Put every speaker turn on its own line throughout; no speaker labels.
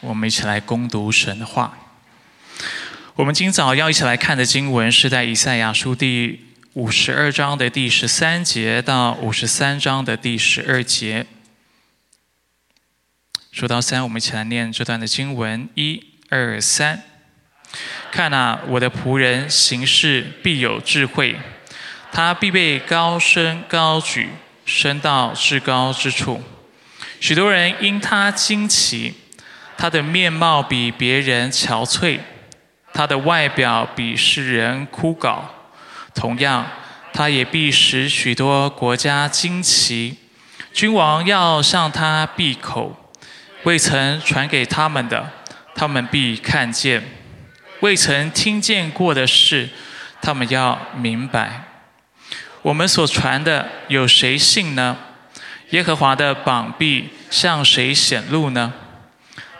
我们一起来攻读神话。我们今早要一起来看的经文是在以赛亚书第五十二章的第十三节到五十三章的第十二节。数到三，我们一起来念这段的经文：一、二、三。看啊，我的仆人行事必有智慧，他必被高升高举，升到至高之处。许多人因他惊奇。他的面貌比别人憔悴，他的外表比世人枯槁。同样，他也必使许多国家惊奇。君王要向他闭口，未曾传给他们的，他们必看见；未曾听见过的事，他们要明白。我们所传的，有谁信呢？耶和华的膀臂向谁显露呢？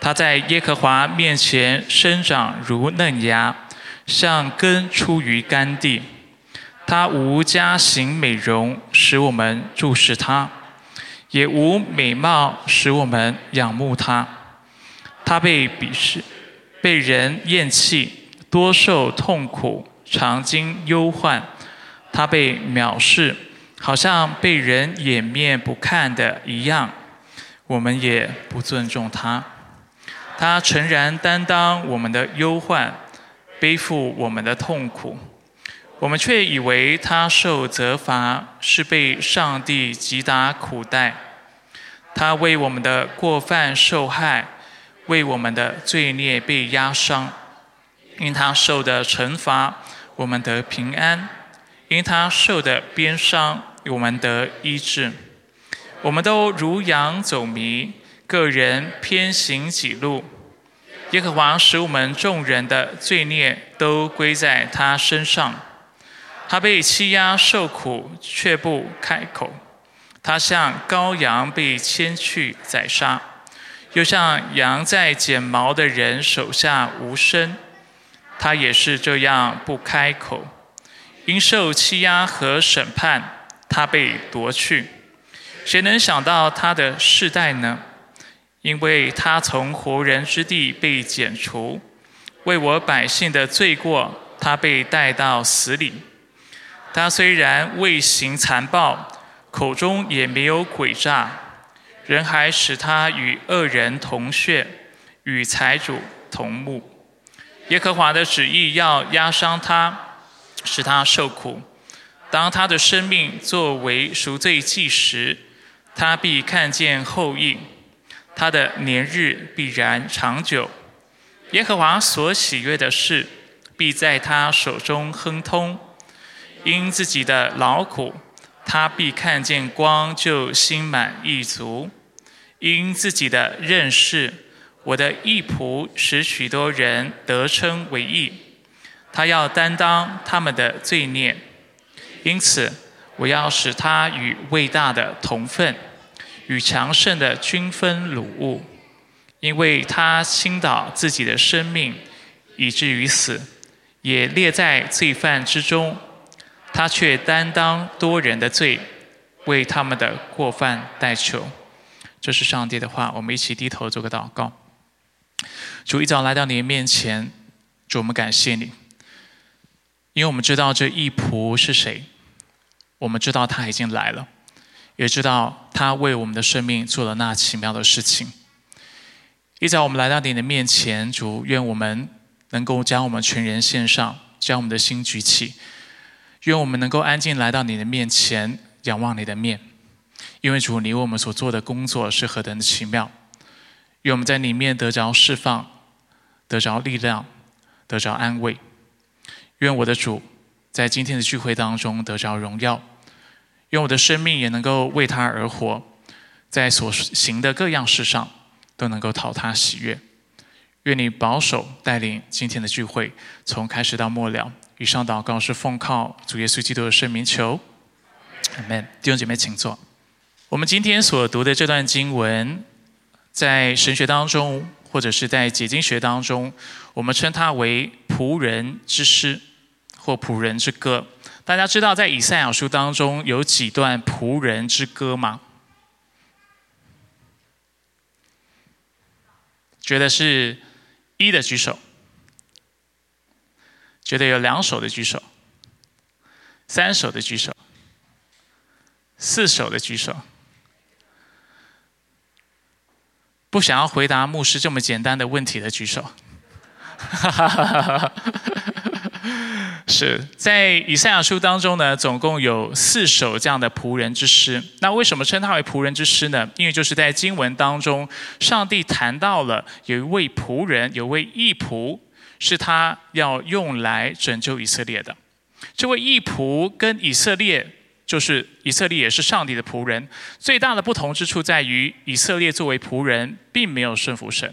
他在耶和华面前生长如嫩芽，像根出于干地。他无家行美容，使我们注视他；也无美貌，使我们仰慕他。他被鄙视，被人厌弃，多受痛苦，常经忧患。他被藐视，好像被人掩面不看的一样。我们也不尊重他。他诚然担当我们的忧患，背负我们的痛苦，我们却以为他受责罚是被上帝击打苦待。他为我们的过犯受害，为我们的罪孽被压伤。因他受的惩罚，我们得平安；因他受的鞭伤，我们得医治。我们都如羊走迷。个人偏行己路，耶和华使我们众人的罪孽都归在他身上。他被欺压受苦，却不开口；他像羔羊被牵去宰杀，又像羊在剪毛的人手下无声。他也是这样不开口，因受欺压和审判，他被夺去。谁能想到他的世代呢？因为他从活人之地被剪除，为我百姓的罪过，他被带到死里。他虽然未行残暴，口中也没有诡诈，人还使他与恶人同穴，与财主同墓。耶和华的旨意要压伤他，使他受苦。当他的生命作为赎罪祭时，他必看见后裔。他的年日必然长久，耶和华所喜悦的事，必在他手中亨通。因自己的劳苦，他必看见光，就心满意足。因自己的认识，我的义仆使许多人得称为义。他要担当他们的罪孽，因此我要使他与伟大的同分。与强盛的均分掳物，因为他倾倒自己的生命，以至于死，也列在罪犯之中。他却担当多人的罪，为他们的过犯代求。这是上帝的话，我们一起低头做个祷告。主一早来到你的面前，主我们感谢你，因为我们知道这一仆是谁，我们知道他已经来了。也知道他为我们的生命做了那奇妙的事情。一早我们来到你的面前，主，愿我们能够将我们全人献上，将我们的心举起，愿我们能够安静来到你的面前，仰望你的面。因为主，你为我们所做的工作是何等的奇妙。愿我们在里面得着释放，得着力量，得着安慰。愿我的主在今天的聚会当中得着荣耀。用我的生命也能够为他而活，在所行的各样事上都能够讨他喜悦。愿你保守带领今天的聚会，从开始到末了。以上祷告是奉靠主耶稣基督的圣名求，阿门。弟兄姐妹，请坐。我们今天所读的这段经文，在神学当中，或者是在解经学当中，我们称它为仆人之诗，或仆人之歌。大家知道，在以赛亚书当中有几段仆人之歌吗？觉得是一的举手，觉得有两手的举手，三手的举手，四手的举手。不想要回答牧师这么简单的问题的举手。是在以赛亚书当中呢，总共有四首这样的仆人之诗。那为什么称它为仆人之诗呢？因为就是在经文当中，上帝谈到了有一位仆人，有位义仆，是他要用来拯救以色列的。这位义仆跟以色列。就是以色列也是上帝的仆人，最大的不同之处在于，以色列作为仆人，并没有顺服神，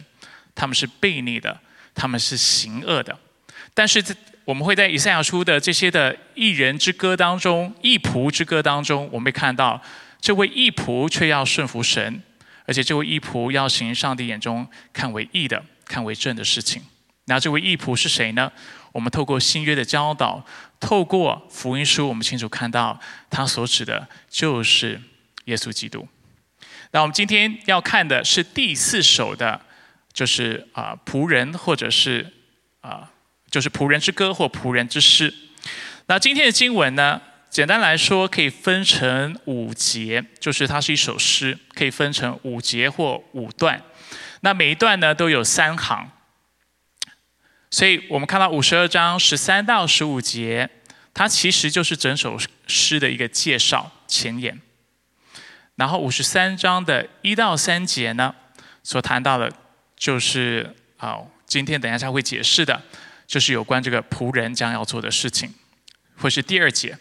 他们是悖逆的，他们是行恶的。但是，我们会在以赛亚书的这些的异人之歌当中，义仆之歌当中，我们会看到这位义仆却要顺服神，而且这位义仆要行上帝眼中看为义的、看为正的事情。那这位义仆是谁呢？我们透过新约的教导。透过福音书，我们清楚看到，他所指的就是耶稣基督。那我们今天要看的是第四首的，就是啊仆人，或者是啊就是仆人之歌或仆人之诗。那今天的经文呢，简单来说可以分成五节，就是它是一首诗，可以分成五节或五段。那每一段呢都有三行。所以我们看到五十二章十三到十五节，它其实就是整首诗的一个介绍前言。然后五十三章的一到三节呢，所谈到的，就是啊，今天等一下会解释的，就是有关这个仆人将要做的事情，会是第二节。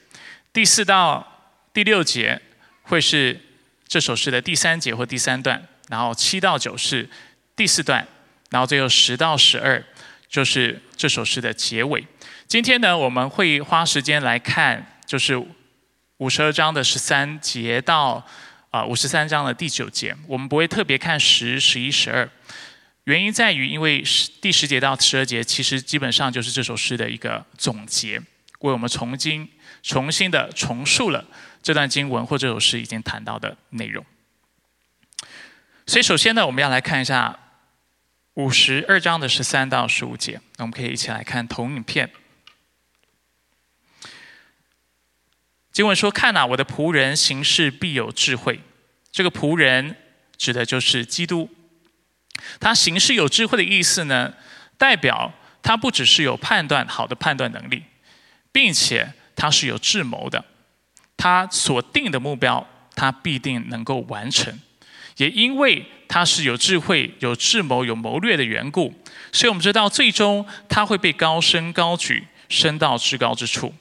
第四到第六节会是这首诗的第三节或第三段，然后七到九是第四段，然后最后十到十二。就是这首诗的结尾。今天呢，我们会花时间来看，就是五十二章的十三节到啊五十三章的第九节。我们不会特别看十、十一、十二，原因在于，因为第十节到十二节其实基本上就是这首诗的一个总结，为我们重新、重新的重述了这段经文或这首诗已经谈到的内容。所以，首先呢，我们要来看一下。五十二章的十三到十五节，那我们可以一起来看投影片。经文说：“看呐，我的仆人行事必有智慧。”这个仆人指的就是基督。他行事有智慧的意思呢，代表他不只是有判断好的判断能力，并且他是有智谋的。他所定的目标，他必定能够完成。也因为他是有智慧、有智谋、有谋略的缘故，所以我们知道，最终他会被高升高举，升到至高之处。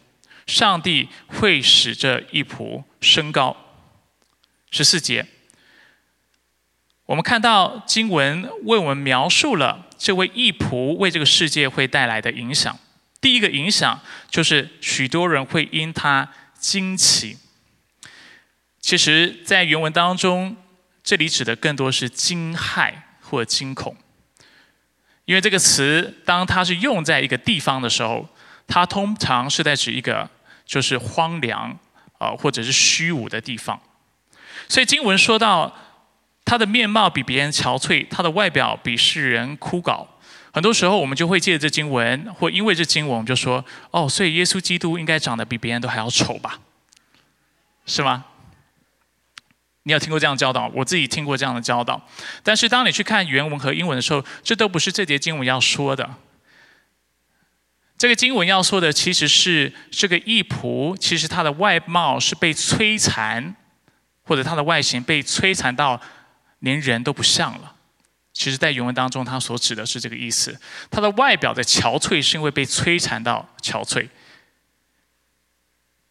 上帝会使这一仆升高。十四节，我们看到经文为我们描述了这位义仆为这个世界会带来的影响。第一个影响就是许多人会因他惊奇。其实，在原文当中。这里指的更多是惊骇或惊恐，因为这个词当它是用在一个地方的时候，它通常是在指一个就是荒凉啊或者是虚无的地方。所以经文说到他的面貌比别人憔悴，他的外表比世人枯槁。很多时候我们就会借这经文，或因为这经文，我们就说哦，所以耶稣基督应该长得比别人都还要丑吧？是吗？你有听过这样教导？我自己听过这样的教导。但是当你去看原文和英文的时候，这都不是这节经文要说的。这个经文要说的其实是这个义仆，其实他的外貌是被摧残，或者他的外形被摧残到连人都不像了。其实，在原文当中，他所指的是这个意思。他的外表的憔悴，是因为被摧残到憔悴。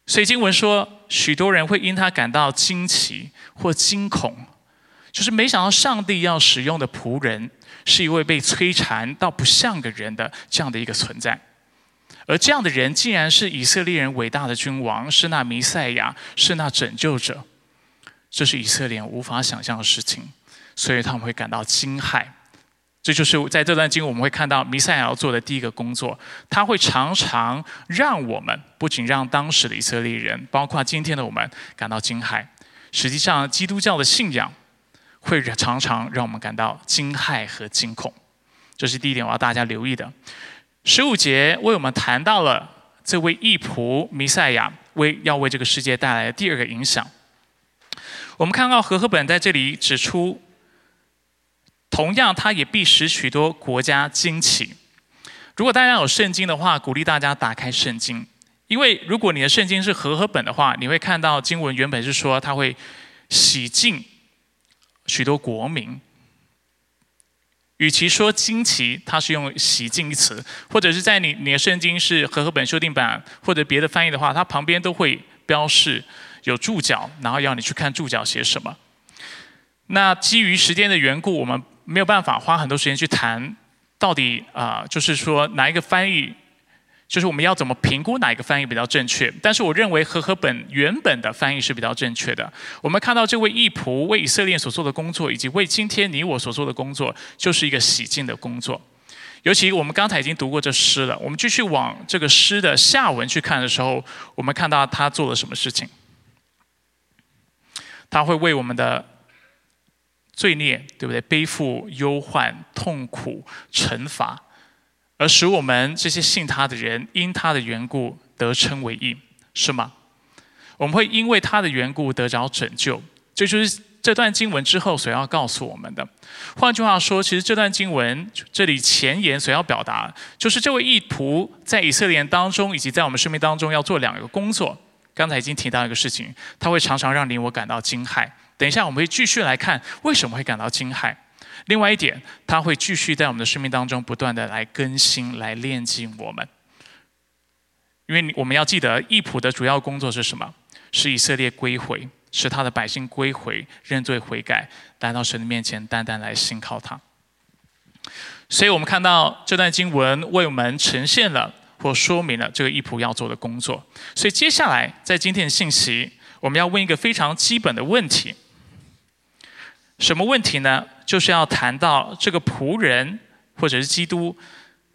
所以经文说，许多人会因他感到惊奇或惊恐，就是没想到上帝要使用的仆人，是一位被摧残到不像个人的这样的一个存在，而这样的人竟然是以色列人伟大的君王，是那弥赛亚，是那拯救者，这是以色列人无法想象的事情，所以他们会感到惊骇。这就是在这段经，我们会看到弥赛亚要做的第一个工作。他会常常让我们，不仅让当时的以色列人，包括今天的我们感到惊骇。实际上，基督教的信仰会常常让我们感到惊骇和惊恐。这是第一点，我要大家留意的。十五节为我们谈到了这位义仆弥赛亚为要为这个世界带来的第二个影响。我们看到和合本在这里指出，同样他也必使许多国家惊奇。如果大家有圣经的话，鼓励大家打开圣经，因为如果你的圣经是和合本的话，你会看到经文原本是说他会洗净许多国民。与其说惊奇，它是用洗净一词，或者是在你你的圣经是和合本修订版或者别的翻译的话，它旁边都会标示有注脚，然后要你去看注脚写什么。那基于时间的缘故，我们没有办法花很多时间去谈到底啊，就是说哪一个翻译。就是我们要怎么评估哪一个翻译比较正确？但是我认为和合本原本的翻译是比较正确的。我们看到这位义仆为以色列所做的工作，以及为今天你我所做的工作，就是一个洗净的工作。尤其我们刚才已经读过这诗了，我们继续往这个诗的下文去看的时候，我们看到他做了什么事情？他会为我们的罪孽，对不对？背负忧患、痛苦、惩罚。而使我们这些信他的人因他的缘故得称为义，是吗？我们会因为他的缘故得着拯救，这就是这段经文之后所要告诉我们的。换句话说，其实这段经文这里前言所要表达，就是这位义仆在以色列当中以及在我们生命当中要做两个工作。刚才已经提到一个事情，他会常常让你我感到惊骇。等一下我们会继续来看为什么会感到惊骇。另外一点，他会继续在我们的生命当中不断的来更新、来炼净我们。因为我们要记得，义普的主要工作是什么？使以色列归回，使他的百姓归回、认罪悔改，来到神的面前，单单来信靠他。所以我们看到这段经文为我们呈现了或说明了这个义普要做的工作。所以接下来在今天的信息，我们要问一个非常基本的问题：什么问题呢？就是要谈到这个仆人或者是基督，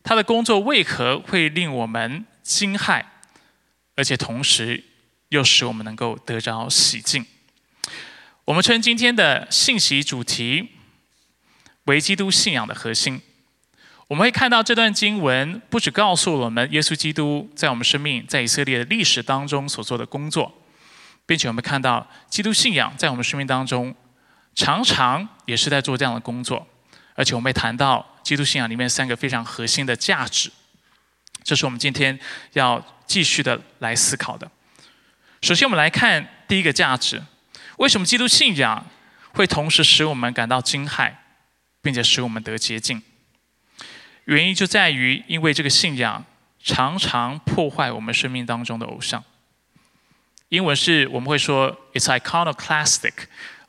他的工作为何会令我们惊骇，而且同时又使我们能够得着洗净。我们称今天的信息主题为基督信仰的核心。我们会看到这段经文不只告诉我们耶稣基督在我们生命在以色列的历史当中所做的工作，并且我们看到基督信仰在我们生命当中。常常也是在做这样的工作，而且我们会谈到基督信仰里面三个非常核心的价值，这是我们今天要继续的来思考的。首先，我们来看第一个价值：为什么基督信仰会同时使我们感到惊骇，并且使我们得洁净？原因就在于，因为这个信仰常常破坏我们生命当中的偶像。英文是我们会说 “it's iconoclastic”。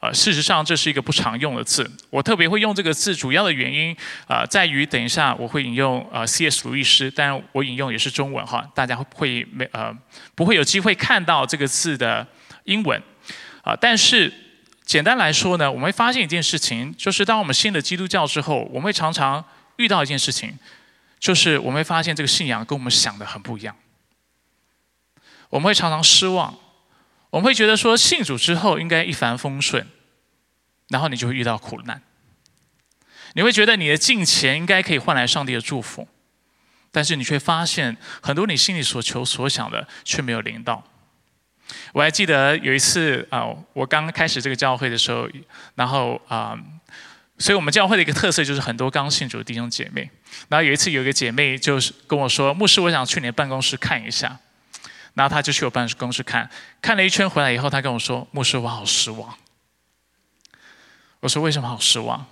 呃，事实上这是一个不常用的字。我特别会用这个字，主要的原因啊，在于等一下我会引用呃 C.S. 鲁易斯，但我引用也是中文哈，大家会没呃不会有机会看到这个字的英文啊。但是简单来说呢，我们会发现一件事情，就是当我们信了基督教之后，我们会常常遇到一件事情，就是我们会发现这个信仰跟我们想的很不一样，我们会常常失望。我们会觉得说信主之后应该一帆风顺，然后你就会遇到苦难。你会觉得你的金钱应该可以换来上帝的祝福，但是你却发现很多你心里所求所想的却没有临到。我还记得有一次啊，我刚开始这个教会的时候，然后啊，所以我们教会的一个特色就是很多刚信主的弟兄姐妹。然后有一次有一个姐妹就是跟我说：“牧师，我想去你的办公室看一下。”然后他就去我办公室看，看了一圈回来以后，他跟我说：“牧师，我好失望。”我说：“为什么好失望？”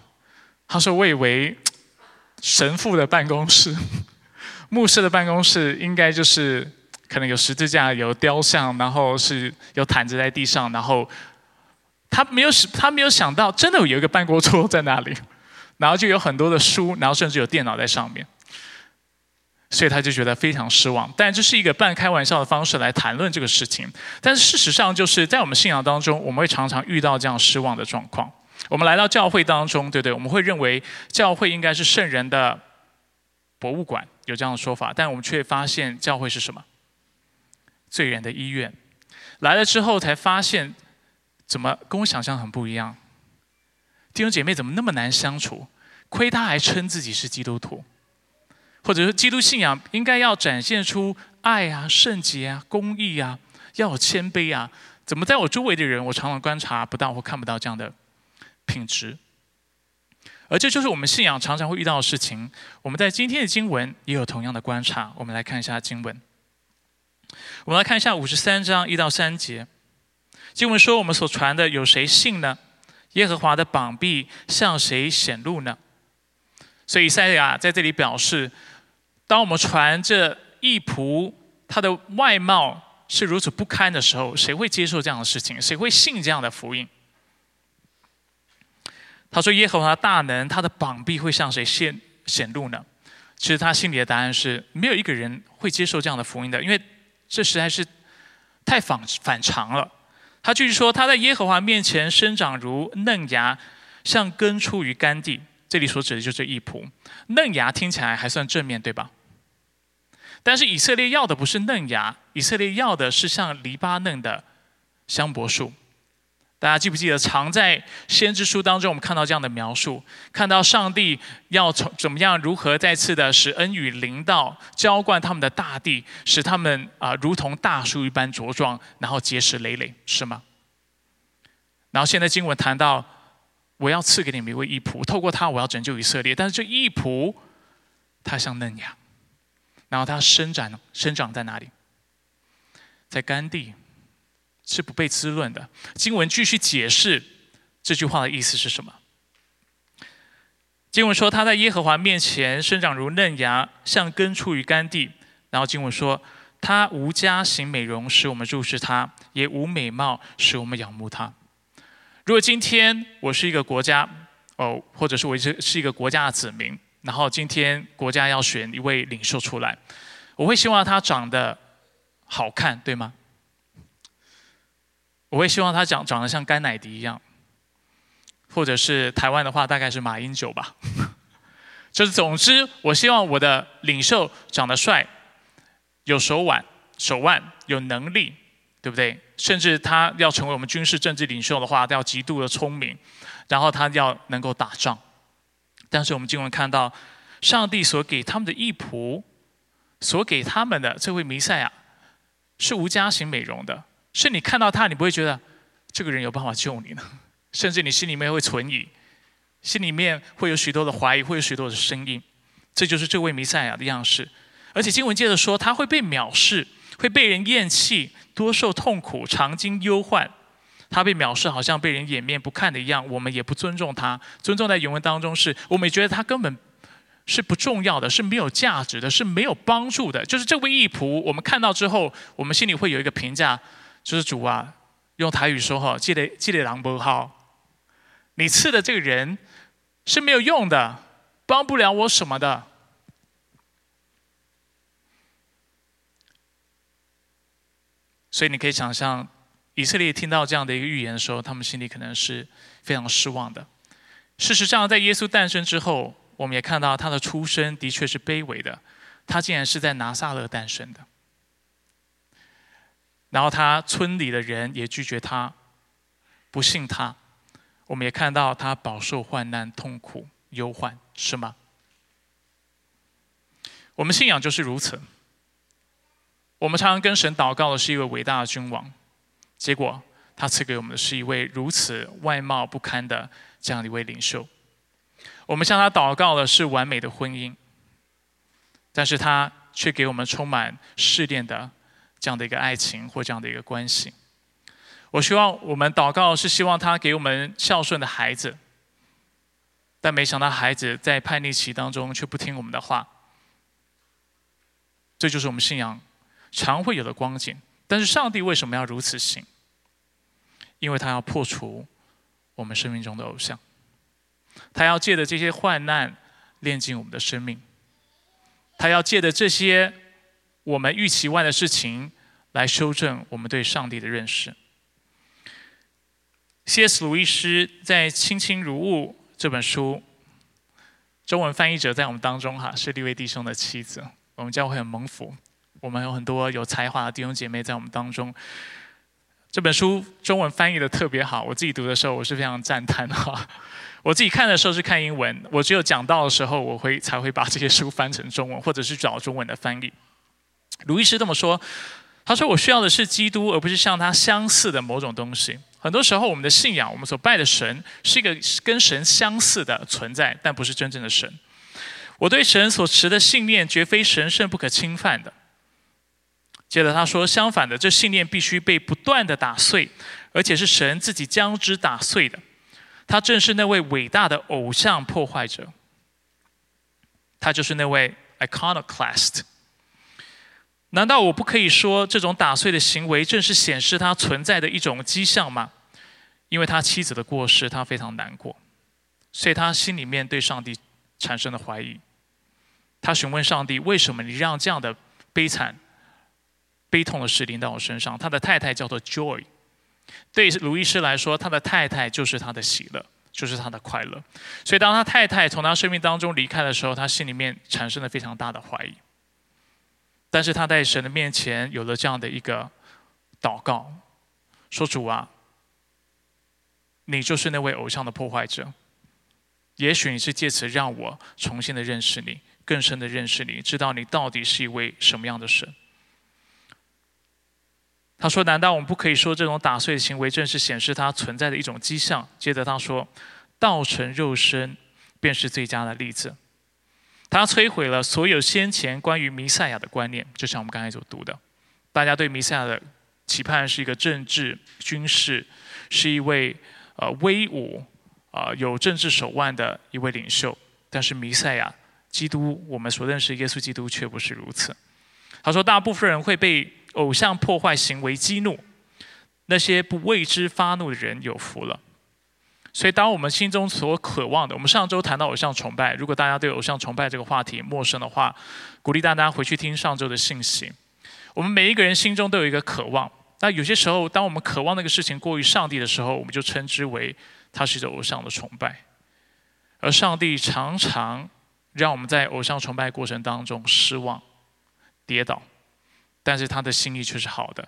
他说：“我以为 神父的办公室、牧师的办公室应该就是可能有十字架、有雕像，然后是有毯子在地上，然后他没有他没有想到真的有一个办公桌在那里，然后就有很多的书，然后甚至有电脑在上面。”所以他就觉得非常失望，但这是一个半开玩笑的方式来谈论这个事情。但是事实上，就是在我们信仰当中，我们会常常遇到这样失望的状况。我们来到教会当中，对不对？我们会认为教会应该是圣人的博物馆，有这样的说法。但我们却发现教会是什么？罪人的医院。来了之后才发现，怎么跟我想象很不一样？弟兄姐妹怎么那么难相处？亏他还称自己是基督徒，或者说基督信仰应该要展现出爱啊、圣洁啊、公义啊，要有谦卑啊。怎么在我周围的人，我常常观察不到或看不到这样的品质？而这就是我们信仰常常会遇到的事情。我们在今天的经文也有同样的观察。我们来看一下经文。我们来看一下五十三章一到三节。经文说：“我们所传的有谁信呢？耶和华的膀臂向谁显露呢？”所以以赛亚在这里表示：当我们传这义仆他的外貌是如此不堪的时候，谁会接受这样的事情？谁会信这样的福音？他说：“耶和华大能，他的膀臂会向谁显显露呢？”其实他心里的答案是：没有一个人会接受这样的福音的，因为这实在是太反反常了。他继续说：“他在耶和华面前生长如嫩芽，像根出于干地。”这里所指的就是义仆。嫩芽听起来还算正面，对吧？但是以色列要的不是嫩芽，以色列要的是像黎巴嫩的香柏树。大家记不记得，常在先知书当中，我们看到这样的描述：看到上帝要从怎么样，如何再次的使恩雨临到，浇灌他们的大地，使他们啊如同大树一般茁壮，然后结实累累，是吗？然后现在经文谈到，我要赐给你们一位义仆，透过他我要拯救以色列。但是这义仆，他像嫩芽，然后它伸展生长在哪里？在干地。是不被滋润的。经文继续解释这句话的意思是什么？经文说他在耶和华面前生长如嫩芽，像根出于干地。然后经文说他无家行美容，使我们注视他；也无美貌，使我们仰慕他。如果今天我是一个国家，哦，或者是我是是一个国家的子民，然后今天国家要选一位领袖出来，我会希望他长得好看，对吗？我会希望他长长得像甘乃迪一样，或者是台湾的话，大概是马英九吧。就是总之，我希望我的领袖长得帅，有手腕、手腕，有能力，对不对？甚至他要成为我们军事政治领袖的话，要极度的聪明，然后他要能够打仗。但是我们经文看到，上帝所给他们的义仆，所给他们的这位弥赛亚，是无家型美容的。是你看到他，你不会觉得这个人有办法救你呢？甚至你心里面会存疑，心里面会有许多的怀疑，会有许多的声音。这就是这位弥赛亚的样式。而且经文接着说，他会被藐视，会被人厌弃，多受痛苦，常经忧患。他被藐视，好像被人掩面不看的一样。我们也不尊重他。尊重在原文当中是，我们觉得他根本是不重要的，是没有价值的，是没有帮助的。就是这位义仆，我们看到之后，我们心里会有一个评价。就是主啊，用台语说哈，记得记得狼不好，你赐的这个人是没有用的，帮不了我什么的。所以你可以想象，以色列听到这样的一个预言的时候，他们心里可能是非常失望的。事实上，在耶稣诞生之后，我们也看到他的出生的确是卑微的，他竟然是在拿撒勒诞生的。然后他村里的人也拒绝他，不信他。我们也看到他饱受患难、痛苦、忧患，是吗？我们信仰就是如此。我们常常跟神祷告的是一位伟大的君王，结果他赐给我们的是一位如此外貌不堪的这样的一位领袖。我们向他祷告的是完美的婚姻，但是他却给我们充满试炼的。这样的一个爱情或这样的一个关系，我希望我们祷告是希望他给我们孝顺的孩子，但没想到孩子在叛逆期当中却不听我们的话，这就是我们信仰常会有的光景。但是上帝为什么要如此行？因为他要破除我们生命中的偶像，他要借着这些患难炼尽我们的生命，他要借着这些。我们预期外的事情，来修正我们对上帝的认识。C.S. 鲁伊斯在《卿卿如雾》这本书，中文翻译者在我们当中哈，是利位弟兄的妻子。我们教会很蒙福，我们有很多有才华的弟兄姐妹在我们当中。这本书中文翻译的特别好，我自己读的时候我是非常赞叹哈。我自己看的时候是看英文，我只有讲到的时候，我会才会把这些书翻成中文，或者是找中文的翻译。卢医师这么说，他说：“我需要的是基督，而不是像他相似的某种东西。很多时候，我们的信仰，我们所拜的神，是一个跟神相似的存在，但不是真正的神。我对神所持的信念，绝非神圣不可侵犯的。”接着他说：“相反的，这信念必须被不断的打碎，而且是神自己将之打碎的。他正是那位伟大的偶像破坏者，他就是那位 iconoclast。难道我不可以说，这种打碎的行为正是显示他存在的一种迹象吗？因为他妻子的过世，他非常难过，所以他心里面对上帝产生了怀疑。他询问上帝：为什么你让这样的悲惨？”悲痛的事临到我身上。他的太太叫做 Joy，对鲁医师来说，他的太太就是他的喜乐，就是他的快乐。所以，当他太太从他生命当中离开的时候，他心里面产生了非常大的怀疑。但是他在神的面前有了这样的一个祷告，说：“主啊，你就是那位偶像的破坏者。也许你是借此让我重新的认识你，更深的认识你，知道你到底是一位什么样的神。”他说：“难道我们不可以说这种打碎的行为正是显示它存在的一种迹象？”接着他说：“道成肉身便是最佳的例子。他摧毁了所有先前关于弥赛亚的观念，就像我们刚才所读的，大家对弥赛亚的期盼是一个政治军事，是一位呃威武啊有政治手腕的一位领袖。但是弥赛亚基督，我们所认识耶稣基督却不是如此。他说，大部分人会被。”偶像破坏行为激怒那些不为之发怒的人有福了。所以，当我们心中所渴望的，我们上周谈到偶像崇拜，如果大家对偶像崇拜这个话题陌生的话，鼓励大家回去听上周的信息。我们每一个人心中都有一个渴望，那有些时候，当我们渴望那个事情过于上帝的时候，我们就称之为它是一种偶像的崇拜。而上帝常常让我们在偶像崇拜过程当中失望、跌倒。但是他的心意却是好的，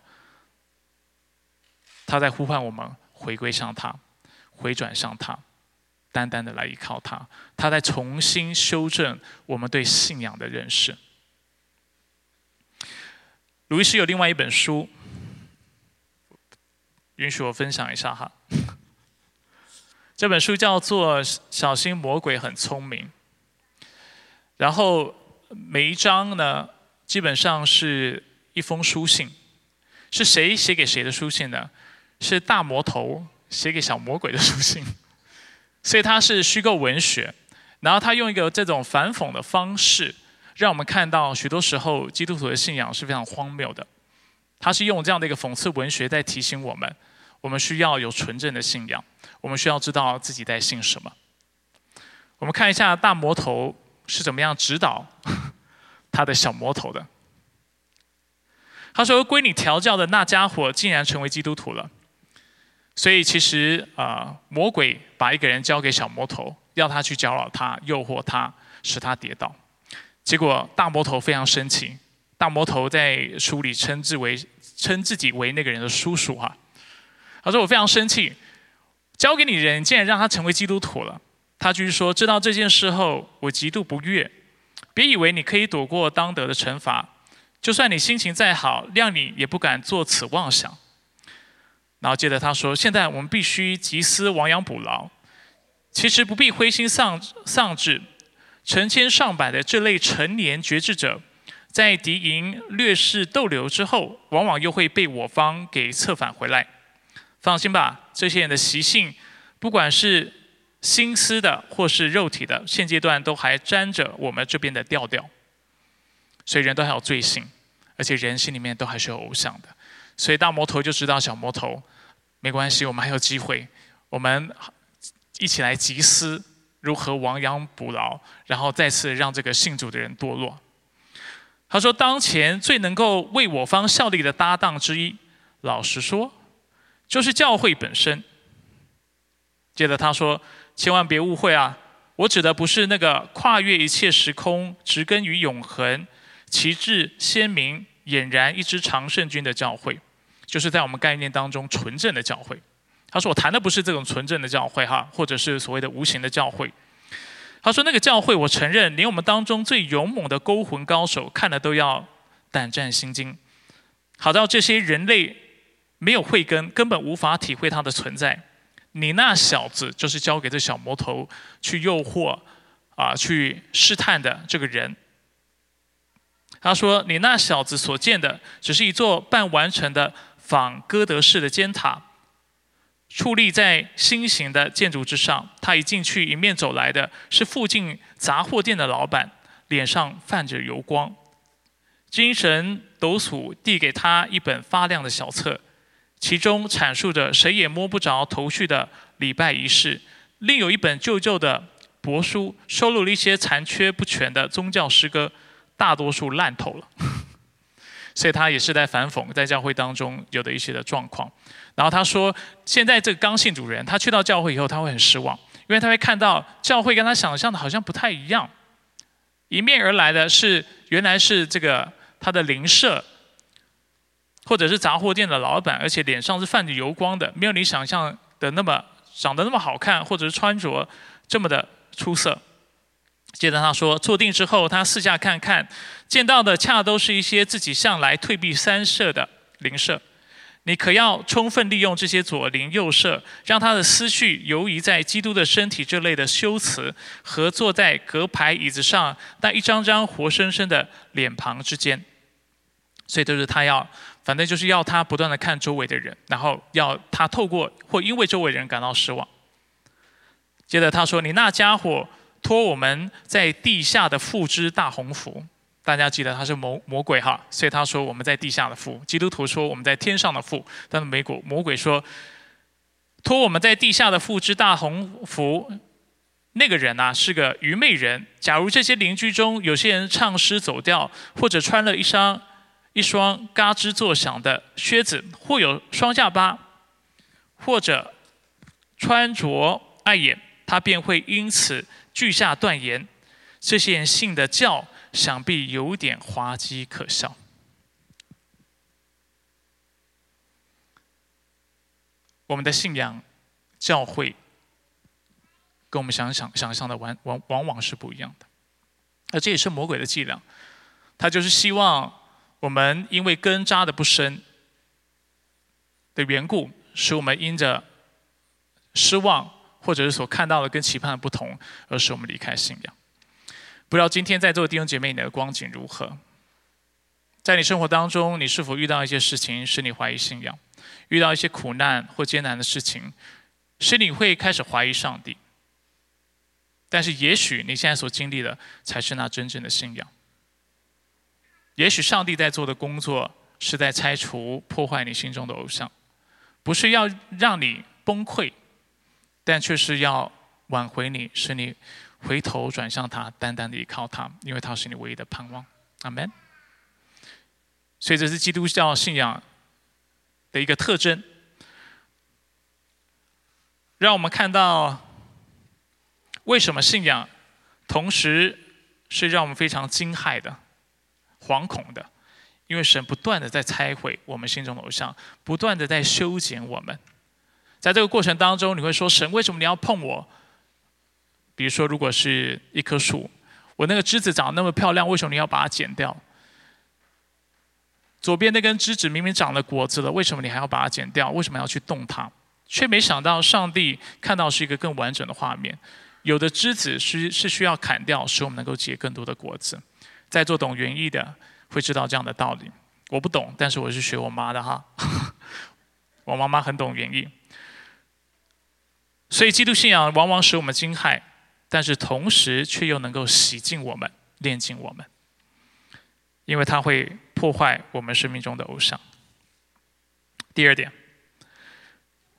他在呼唤我们回归向他，回转向他，单单的来依靠他。他在重新修正我们对信仰的认识。卢医师有另外一本书，允许我分享一下哈。这本书叫做《小心魔鬼很聪明》，然后每一章呢，基本上是。一封书信，是谁写给谁的书信呢？是大魔头写给小魔鬼的书信，所以它是虚构文学。然后他用一个这种反讽的方式，让我们看到许多时候基督徒的信仰是非常荒谬的。他是用这样的一个讽刺文学在提醒我们：我们需要有纯正的信仰，我们需要知道自己在信什么。我们看一下大魔头是怎么样指导 他的小魔头的。他说：“归你调教的那家伙竟然成为基督徒了。”所以其实啊，魔鬼把一个人交给小魔头，要他去搅扰他、诱惑他、使他跌倒。结果大魔头非常生气。大魔头在书里称之为称自己为那个人的叔叔哈。他说：“我非常生气，交给你人竟然让他成为基督徒了。”他继续说：“知道这件事后，我极度不悦。别以为你可以躲过当得的惩罚。”就算你心情再好，谅你也不敢做此妄想。然后接着他说：“现在我们必须集思亡羊补牢。其实不必灰心丧丧志，成千上百的这类成年绝志者，在敌营略施逗留之后，往往又会被我方给策反回来。放心吧，这些人的习性，不管是心思的或是肉体的，现阶段都还沾着我们这边的调调。”所以人都还有罪性，而且人心里面都还是有偶像的。所以大魔头就知道小魔头没关系，我们还有机会，我们一起来集思如何亡羊补牢，然后再次让这个信主的人堕落。他说：“当前最能够为我方效力的搭档之一，老实说，就是教会本身。”接着他说：“千万别误会啊，我指的不是那个跨越一切时空、植根于永恒。”旗帜鲜明、俨然一支常胜军的教会，就是在我们概念当中纯正的教会。他说：“我谈的不是这种纯正的教会哈，或者是所谓的无形的教会。”他说：“那个教会，我承认，连我们当中最勇猛的勾魂高手看了都要胆战心惊。好到这些人类没有慧根，根本无法体会它的存在。你那小子，就是交给这小魔头去诱惑啊，去试探的这个人。”他说：“你那小子所见的，只是一座半完成的仿哥德式的尖塔。”矗立在新型的建筑之上，他一进去，迎面走来的是附近杂货店的老板，脸上泛着油光，精神抖擞，递给他一本发亮的小册，其中阐述着谁也摸不着头绪的礼拜仪式，另有一本旧旧的帛书，收录了一些残缺不全的宗教诗歌，大多数烂透了。所以他也是在反讽在教会当中有的一些的状况。然后他说，现在这个刚性主人，他去到教会以后，他会很失望，因为他会看到教会跟他想象的好像不太一样。迎面而来的是原来是这个他的邻舍，或者是杂货店的老板，而且脸上是泛着油光的，没有你想象的那么长得那么好看，或者是穿着这么的出色。接着他说，坐定之后，他四下看看，见到的恰都是一些自己向来退避三舍的邻舍。你可要充分利用这些左邻右舍，让他的思绪游移在基督的身体这类的修辞和坐在隔排椅子上那一张张活生生的脸庞之间。所以都是他要，反正就是要他不断的看周围的人，然后要他透过或因为周围人感到失望。接着他说：“你那家伙。”托我们在地下的父之大鸿福，大家记得他是魔魔鬼哈，所以他说我们在地下的父。基督徒说我们在天上的父，但是美国魔鬼说托我们在地下的父之大鸿福，那个人啊是个愚昧人。假如这些邻居中有些人唱诗走调，或者穿了一双一双嘎吱作响的靴子，或有双下巴，或者穿着碍眼，他便会因此。句下断言，这些人信的教想必有点滑稽可笑。我们的信仰教会，跟我们想想想象的往往往往是不一样的。而这也是魔鬼的伎俩，他就是希望我们因为根扎的不深的缘故，使我们因着失望。或者是所看到的跟期盼的不同，而使我们离开信仰。不知道今天在座的弟兄姐妹，你的光景如何？在你生活当中，你是否遇到一些事情使你怀疑信仰？遇到一些苦难或艰难的事情，使你会开始怀疑上帝？但是，也许你现在所经历的才是那真正的信仰。也许上帝在做的工作是在拆除、破坏你心中的偶像，不是要让你崩溃。但却是要挽回你，使你回头转向他，单单的依靠他，因为他是你唯一的盼望。阿门。所以这是基督教信仰的一个特征，让我们看到为什么信仰同时是让我们非常惊骇的、惶恐的，因为神不断的在拆毁我们心中的偶像，不断的在修剪我们。在这个过程当中，你会说：“神，为什么你要碰我？”比如说，如果是一棵树，我那个枝子长得那么漂亮，为什么你要把它剪掉？左边那根枝子明明长了果子了，为什么你还要把它剪掉？为什么要去动它？却没想到，上帝看到是一个更完整的画面。有的枝子是是需要砍掉，使我们能够结更多的果子。在座懂园艺的会知道这样的道理。我不懂，但是我是学我妈的哈。我妈妈很懂园艺。所以，基督信仰往往使我们惊骇，但是同时却又能够洗净我们、炼净我们，因为它会破坏我们生命中的偶像。第二点，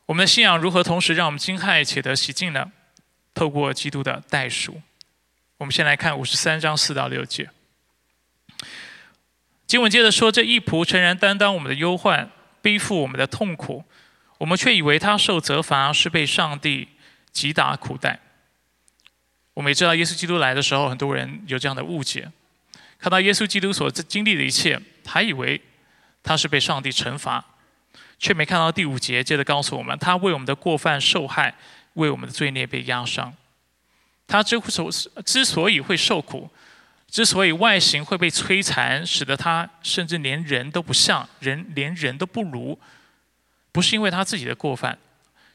我们的信仰如何同时让我们惊骇且得洗净呢？透过基督的代赎。我们先来看五十三章四到六节，经文接着说：“这一仆诚然担当我们的忧患，背负我们的痛苦。”我们却以为他受责罚是被上帝击打苦待。我们也知道，耶稣基督来的时候，很多人有这样的误解，看到耶稣基督所经历的一切，还以为他是被上帝惩罚，却没看到第五节接着告诉我们，他为我们的过犯受害，为我们的罪孽被压伤。他之所之所以会受苦，之所以外形会被摧残，使得他甚至连人都不像，人连人都不如，不是因为他自己的过犯，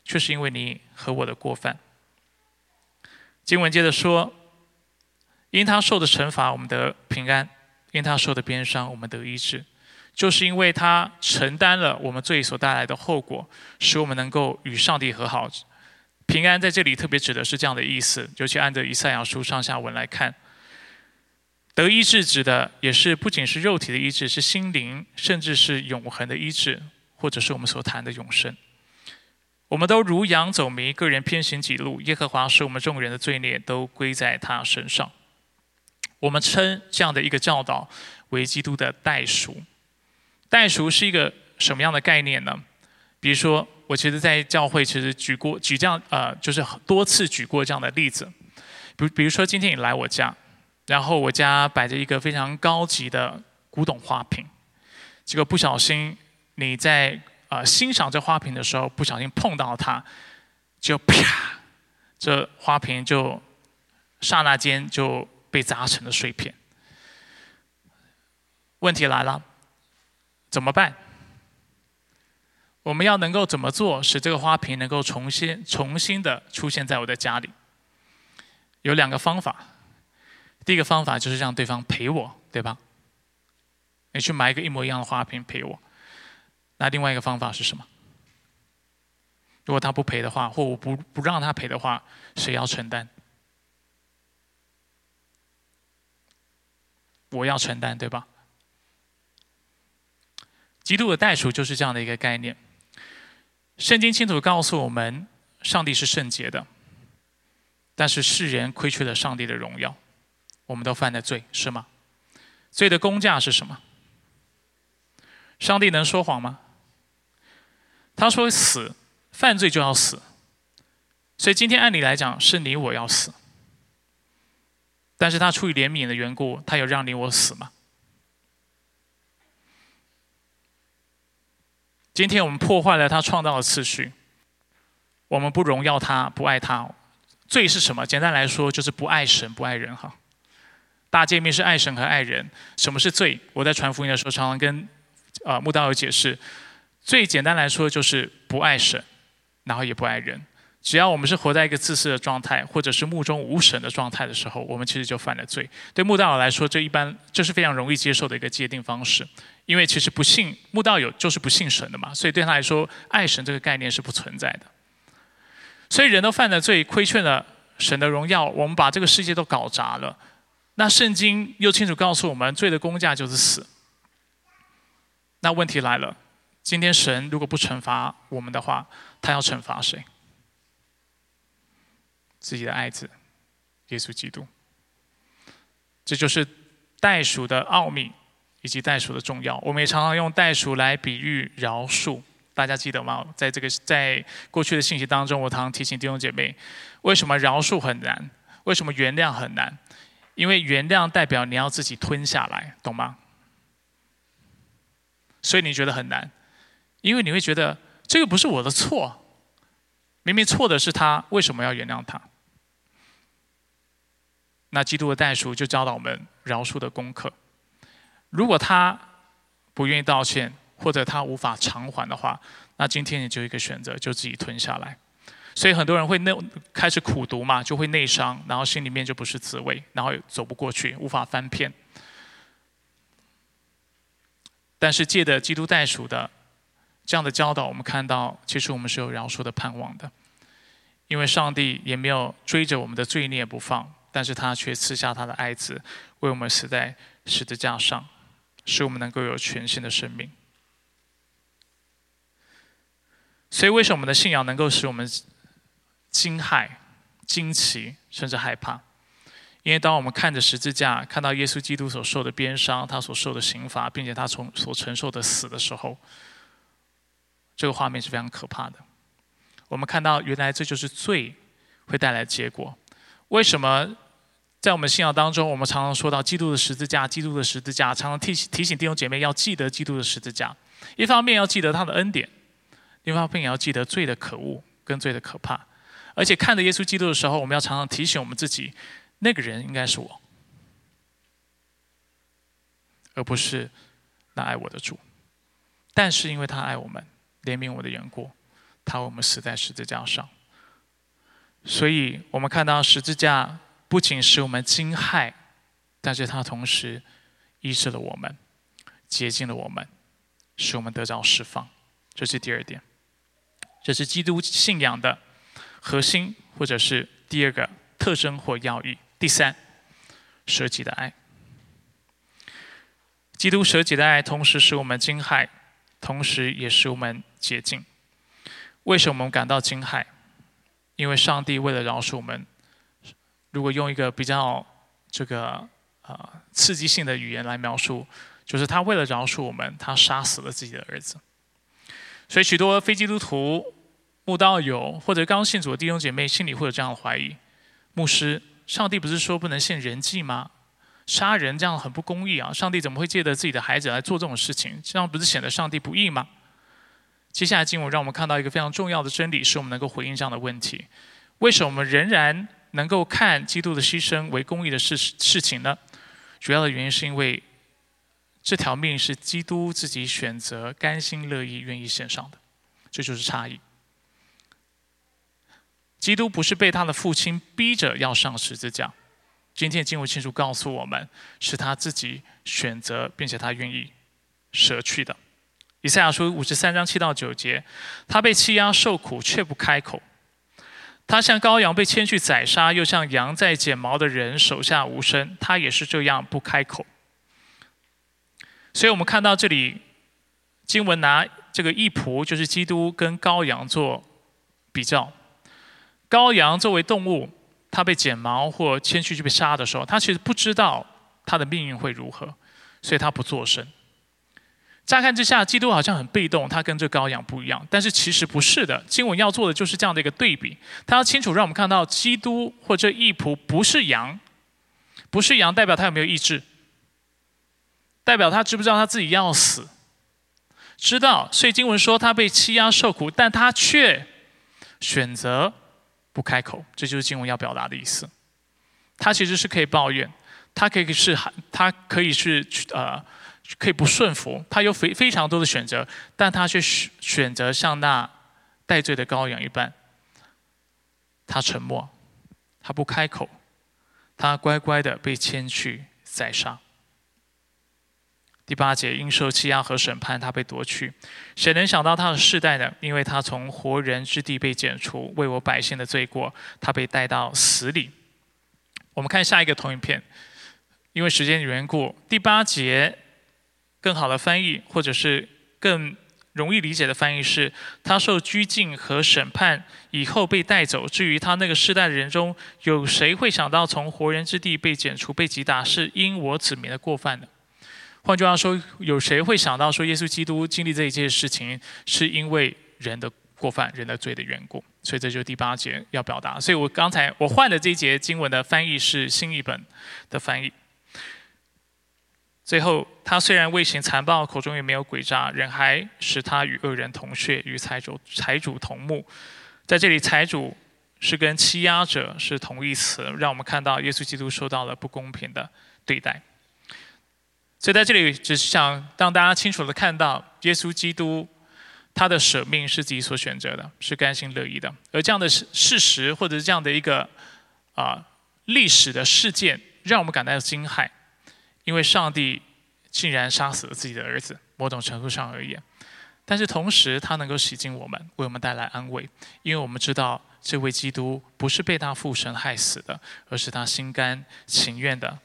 却是因为你和我的过犯。经文接着说，因他受的惩罚，我们得平安；因他受的鞭伤，我们得医治。就是因为他承担了我们罪所带来的后果，使我们能够与上帝和好。平安在这里特别指的是这样的意思，尤其按照以赛亚书上下文来看，得医治指的也是不仅是肉体的医治，是心灵，甚至是永恒的医治，或者是我们所谈的永生。我们都如羊走迷，个人偏行己路。耶和华使我们众人的罪孽都归在他身上。我们称这样的一个教导为基督的代赎。代赎是一个什么样的概念呢？比如说，我其实，在教会其实举过举这样呃，就是多次举过这样的例子。比比如说，今天你来我家，然后我家摆着一个非常高级的古董花瓶，结果不小心你在呃欣赏这花瓶的时候，不小心碰到它，就啪，这花瓶就刹那间就被砸成了碎片。问题来了。怎么办？我们要能够怎么做，使这个花瓶能够重新、重新的出现在我的家里？有两个方法。第一个方法就是让对方陪我，对吧？你去买一个一模一样的花瓶陪我。那另外一个方法是什么？如果他不赔的话，或我不不让他赔的话，谁要承担？我要承担，对吧？基督的代赎就是这样的一个概念。圣经清楚告诉我们，上帝是圣洁的，但是世人亏缺了上帝的荣耀，我们都犯了罪，是吗？罪的工价是什么？上帝能说谎吗？他说死，犯罪就要死，所以今天按理来讲是你我要死，但是他出于怜悯的缘故，他有让你我死吗？今天我们破坏了他创造的次序，我们不荣耀他，不爱他。罪是什么？简单来说，就是不爱神，不爱人。哈，大见面是爱神和爱人。什么是罪？我在传福音的时候，常常跟啊穆道友解释，最简单来说就是不爱神，然后也不爱人。只要我们是活在一个自私的状态，或者是目中无神的状态的时候，我们其实就犯了罪。对穆道友来说，这一般这是非常容易接受的一个界定方式，因为其实不信穆道友就是不信神的嘛，所以对他来说，爱神这个概念是不存在的。所以人都犯了罪，亏欠了神的荣耀，我们把这个世界都搞砸了。那圣经又清楚告诉我们，罪的工价就是死。那问题来了，今天神如果不惩罚我们的话，他要惩罚谁？自己的爱子，耶稣基督，这就是袋鼠的奥秘以及袋鼠的重要。我们也常常用袋鼠来比喻饶恕，大家记得吗？在这个在过去的信息当中，我常常提醒弟兄姐妹，为什么饶恕很难？为什么原谅很难？因为原谅代表你要自己吞下来，懂吗？所以你觉得很难，因为你会觉得这个不是我的错，明明错的是他，为什么要原谅他？那基督的代赎就教导我们饶恕的功课。如果他不愿意道歉，或者他无法偿还的话，那今天你就一个选择，就自己吞下来。所以很多人会内开始苦读嘛，就会内伤，然后心里面就不是滋味，然后走不过去，无法翻篇。但是借的基督代赎的这样的教导，我们看到，其实我们是有饶恕的盼望的，因为上帝也没有追着我们的罪孽不放。但是他却赐下他的爱子，为我们死在十字架上，使我们能够有全新的生命。所以，为什么我们的信仰能够使我们惊骇、惊奇，甚至害怕？因为当我们看着十字架，看到耶稣基督所受的鞭伤，他所受的刑罚，并且他从所承受的死的时候，这个画面是非常可怕的。我们看到，原来这就是罪会带来的结果。为什么？在我们信仰当中，我们常常说到基督的十字架，基督的十字架，常常提提醒弟兄姐妹要记得基督的十字架。一方面要记得他的恩典，另一方面也要记得罪的可恶跟罪的可怕。而且看着耶稣基督的时候，我们要常常提醒我们自己，那个人应该是我，而不是那爱我的主。但是因为他爱我们，怜悯我的缘故，他为我们死在十字架上。所以我们看到十字架不仅使我们惊骇，但是它同时医治了我们，洁净了我们，使我们得着释放。这是第二点，这是基督信仰的核心，或者是第二个特征或要义。第三，舍己的爱。基督舍己的爱，同时使我们惊骇，同时也使我们洁净。为什么我们感到惊骇？因为上帝为了饶恕我们，如果用一个比较这个啊刺激性的语言来描述，就是他为了饶恕我们，他杀死了自己的儿子。所以许多非基督徒、慕道友或者刚信主的弟兄姐妹心里会有这样的怀疑：牧师，上帝不是说不能献人祭吗？杀人这样很不公义啊！上帝怎么会借着自己的孩子来做这种事情？这样不是显得上帝不义吗？接下来经文让我们看到一个非常重要的真理，是我们能够回应这样的问题：为什么我们仍然能够看基督的牺牲为公义的事事情呢？主要的原因是因为这条命是基督自己选择、甘心乐意、愿意献上的，这就是差异。基督不是被他的父亲逼着要上十字架，今天的经文清楚告诉我们，是他自己选择，并且他愿意舍去的。以赛亚书五十三章七到九节，他被欺压受苦，却不开口；他像羔羊被牵去宰杀，又像羊在剪毛的人手下无声。他也是这样不开口。所以我们看到这里，经文拿这个义仆，就是基督跟羔羊做比较。羔羊作为动物，他被剪毛或牵去去被杀的时候，他其实不知道他的命运会如何，所以他不作声。乍看之下，基督好像很被动，他跟这羔羊不一样，但是其实不是的。经文要做的就是这样的一个对比，他要清楚让我们看到，基督或者义仆不是羊，不是羊代表他有没有意志，代表他知不知道他自己要死，知道。所以经文说他被欺压受苦，但他却选择不开口，这就是经文要表达的意思。他其实是可以抱怨，他可以是喊他可以是呃。可以不顺服，他有非非常多的选择，但他却选选择像那戴罪的羔羊一般，他沉默，他不开口，他乖乖的被牵去宰杀。第八节，因受欺压和审判，他被夺去。谁能想到他的世代呢？因为他从活人之地被剪除，为我百姓的罪过，他被带到死里。我们看下一个投影片，因为时间的缘故，第八节。更好的翻译，或者是更容易理解的翻译是：他受拘禁和审判以后被带走。至于他那个世代的人中有谁会想到从活人之地被剪除、被击打，是因我子民的过犯呢？换句话说，有谁会想到说耶稣基督经历这一切事情是因为人的过犯、人的罪的缘故？所以这就是第八节要表达。所以我刚才我换的这一节经文的翻译是新译本的翻译。最后，他虽然未行残暴，口中也没有诡诈，人还使他与恶人同穴，与财主财主同目。在这里，财主是跟欺压者是同义词，让我们看到耶稣基督受到了不公平的对待。所以在这里，只是想让大家清楚的看到，耶稣基督他的舍命是自己所选择的，是甘心乐意的。而这样的事实，或者是这样的一个啊历史的事件，让我们感到惊骇。因为上帝竟然杀死了自己的儿子，某种程度上而言，但是同时他能够洗净我们，为我们带来安慰，因为我们知道这位基督不是被他父神害死的，而是他心甘情愿的。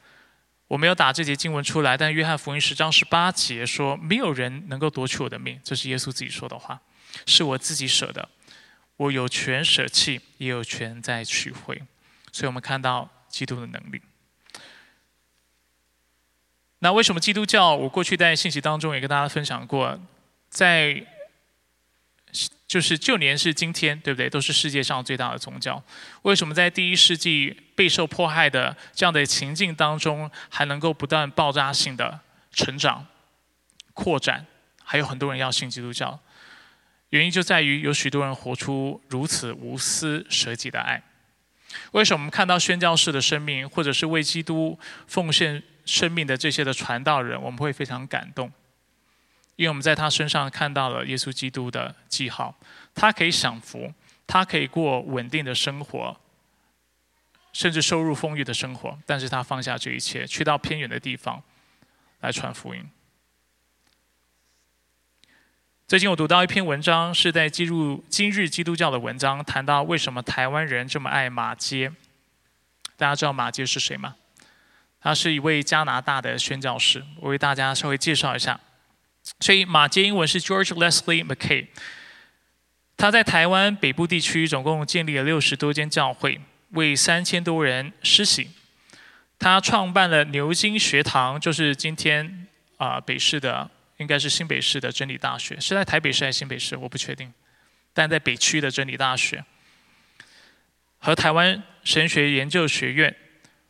我没有打这节经文出来，但约翰福音十章十八节说：“没有人能够夺取我的命。”这是耶稣自己说的话，是我自己舍的，我有权舍弃，也有权再取回。所以我们看到基督的能力。那为什么基督教？我过去在信息当中也跟大家分享过，在就是旧年是今天，对不对？都是世界上最大的宗教。为什么在第一世纪备受迫害的这样的情境当中，还能够不断爆炸性的成长、扩展？还有很多人要信基督教，原因就在于有许多人活出如此无私舍己的爱。为什么我们看到宣教士的生命，或者是为基督奉献生命的这些的传道人，我们会非常感动？因为我们在他身上看到了耶稣基督的记号，他可以享福，他可以过稳定的生活，甚至收入丰裕的生活，但是他放下这一切，去到偏远的地方来传福音。最近我读到一篇文章，是在记录今日基督教的文章，谈到为什么台湾人这么爱马街。大家知道马街是谁吗？他是一位加拿大的宣教士，我为大家稍微介绍一下。所以马街英文是 George Leslie McKay。他在台湾北部地区总共建立了六十多间教会，为三千多人施洗。他创办了牛津学堂，就是今天啊北市的。应该是新北市的真理大学，是在台北市还是新北市？我不确定。但在北区的真理大学和台湾神学研究学院，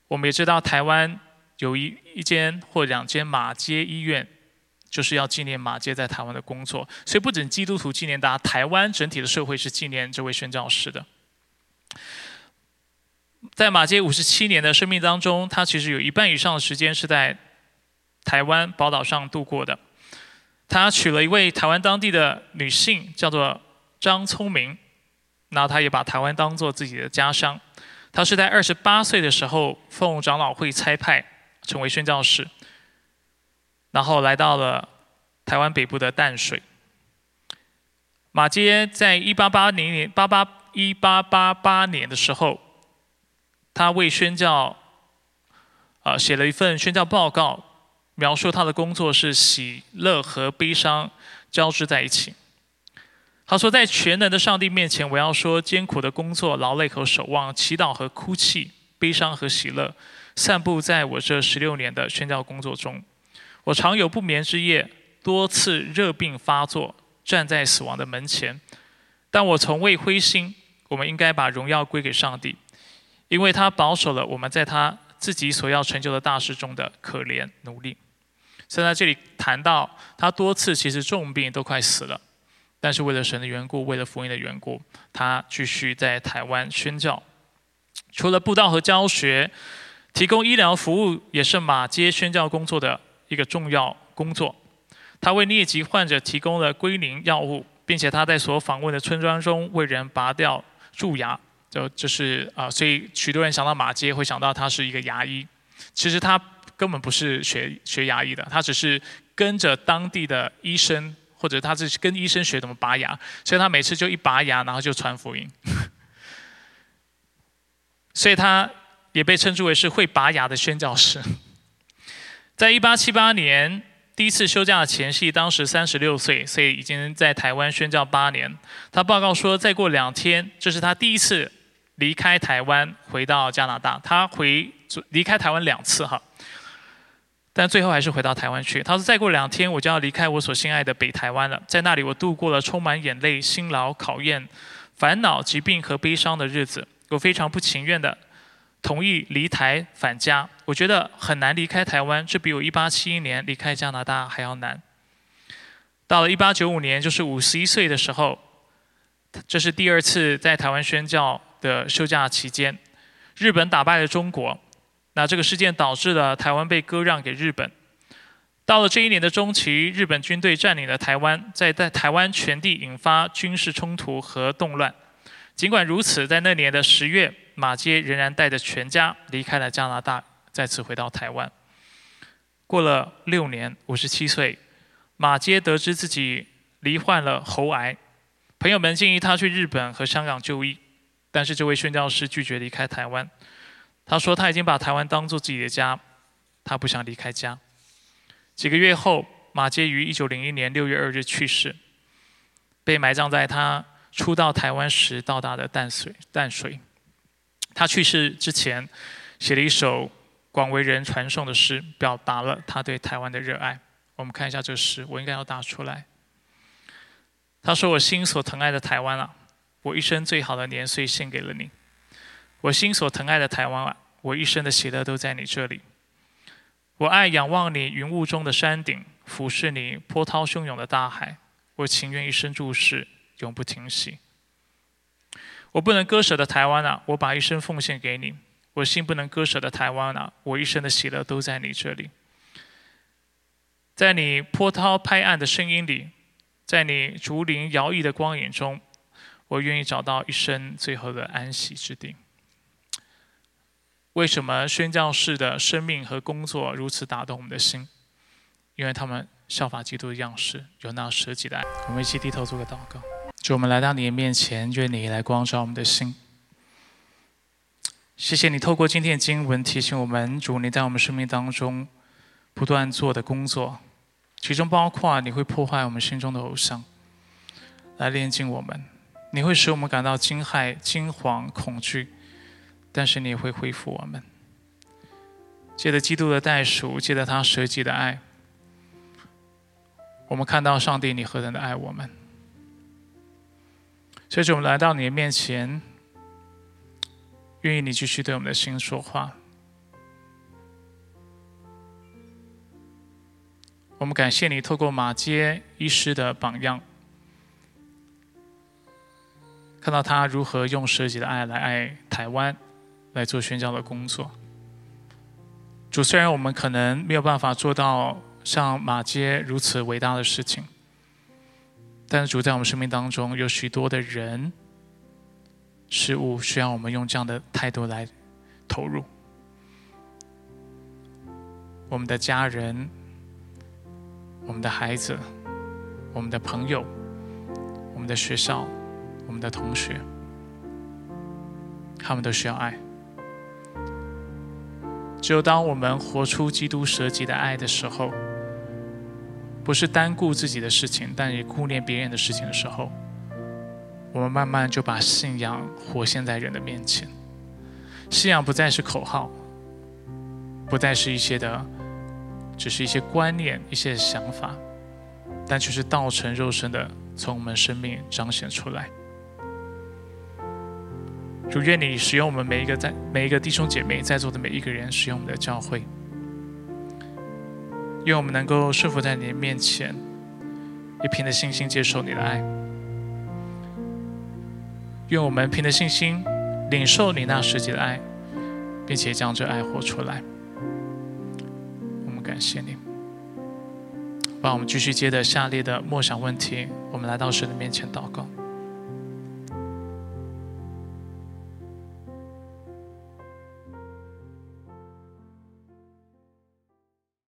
我们也知道台湾有一一间或两间马街医院，就是要纪念马街在台湾的工作。所以不仅基督徒纪念他，台湾整体的社会是纪念这位宣教师的。在马街五十七年的生命当中，他其实有一半以上的时间是在台湾宝岛上度过的。他娶了一位台湾当地的女性，叫做张聪明。那他也把台湾当做自己的家乡。他是在二十八岁的时候，奉长老会差派成为宣教士，然后来到了台湾北部的淡水。马街在一八八零年八八一八八八年的时候，他为宣教，啊，写了一份宣教报告。描述他的工作是喜乐和悲伤交织在一起。他说，在全能的上帝面前，我要说艰苦的工作、劳累和守望、祈祷和哭泣、悲伤和喜乐，散布在我这十六年的宣教工作中。我常有不眠之夜，多次热病发作，站在死亡的门前，但我从未灰心。我们应该把荣耀归给上帝，因为他保守了我们在他自己所要成就的大事中的可怜努力。所以在这里谈到，他多次其实重病都快死了，但是为了神的缘故，为了福音的缘故，他继续在台湾宣教。除了布道和教学，提供医疗服务也是马街宣教工作的一个重要工作。他为疟疾患者提供了归零药物，并且他在所访问的村庄中为人拔掉蛀牙。就就是啊，所以许多人想到马街会想到他是一个牙医。其实他。根本不是学学牙医的，他只是跟着当地的医生，或者他是跟医生学怎么拔牙，所以他每次就一拔牙，然后就传福音。所以他也被称之为是会拔牙的宣教师。在一八七八年第一次休假的前夕，当时三十六岁，所以已经在台湾宣教八年。他报告说，再过两天，这是他第一次离开台湾回到加拿大。他回离开台湾两次，哈。但最后还是回到台湾去。他说：“再过两天，我就要离开我所心爱的北台湾了。在那里，我度过了充满眼泪、辛劳、考验、烦恼、疾病和悲伤的日子。我非常不情愿的同意离台返家。我觉得很难离开台湾，这比我1871年离开加拿大还要难。到了1895年，就是51岁的时候，这是第二次在台湾宣教的休假期间，日本打败了中国。”那这个事件导致了台湾被割让给日本。到了这一年的中期，日本军队占领了台湾，在在台湾全地引发军事冲突和动乱。尽管如此，在那年的十月，马街仍然带着全家离开了加拿大，再次回到台湾。过了六年，五十七岁，马街得知自己罹患了喉癌，朋友们建议他去日本和香港就医，但是这位宣教师拒绝离开台湾。他说他已经把台湾当做自己的家，他不想离开家。几个月后，马街于一九零一年六月二日去世，被埋葬在他初到台湾时到达的淡水。淡水。他去世之前，写了一首广为人传颂的诗，表达了他对台湾的热爱。我们看一下这诗，我应该要打出来。他说：“我心所疼爱的台湾啊，我一生最好的年岁献给了你。”我心所疼爱的台湾啊，我一生的喜乐都在你这里。我爱仰望你云雾中的山顶，俯视你波涛汹涌的大海。我情愿一生注视，永不停息。我不能割舍的台湾啊，我把一生奉献给你；我心不能割舍的台湾啊，我一生的喜乐都在你这里。在你波涛拍岸的声音里，在你竹林摇曳的光影中，我愿意找到一生最后的安息之地。为什么宣教士的生命和工作如此打动我们的心？因为他们效法基督的样式，有那舍己的爱。我们一起低头做个祷告。主，我们来到你的面前，愿你来光照我们的心。谢谢你透过今天的经文提醒我们，主你在我们生命当中不断做的工作，其中包括你会破坏我们心中的偶像，来炼净我们；你会使我们感到惊骇、惊惶、恐惧。但是你也会恢复我们，借着基督的代赎，借着他舍己的爱，我们看到上帝你何等的爱我们。所以，我们来到你的面前，愿意你继续对我们的心说话。我们感谢你透过马街医师的榜样，看到他如何用舍己的爱来爱台湾。来做宣教的工作。主，虽然我们可能没有办法做到像马街如此伟大的事情，但是主在我们生命当中有许多的人、事物需要我们用这样的态度来投入。我们的家人、我们的孩子、我们的朋友、我们的学校、我们的同学，他们都需要爱。只有当我们活出基督舍己的爱的时候，不是单顾自己的事情，但也顾念别人的事情的时候，我们慢慢就把信仰活现在人的面前。信仰不再是口号，不再是一些的，只是一些观念、一些想法，但却是道成肉身的从我们生命彰显出来。主愿你使用我们每一个在每一个弟兄姐妹在座的每一个人，使用我们的教会，愿我们能够顺服在你的面前，也凭着信心接受你的爱。愿我们凭着信心领受你那实际的爱，并且将这爱活出来。我们感谢你，把我们继续接着下列的默想问题，我们来到神的面前祷告。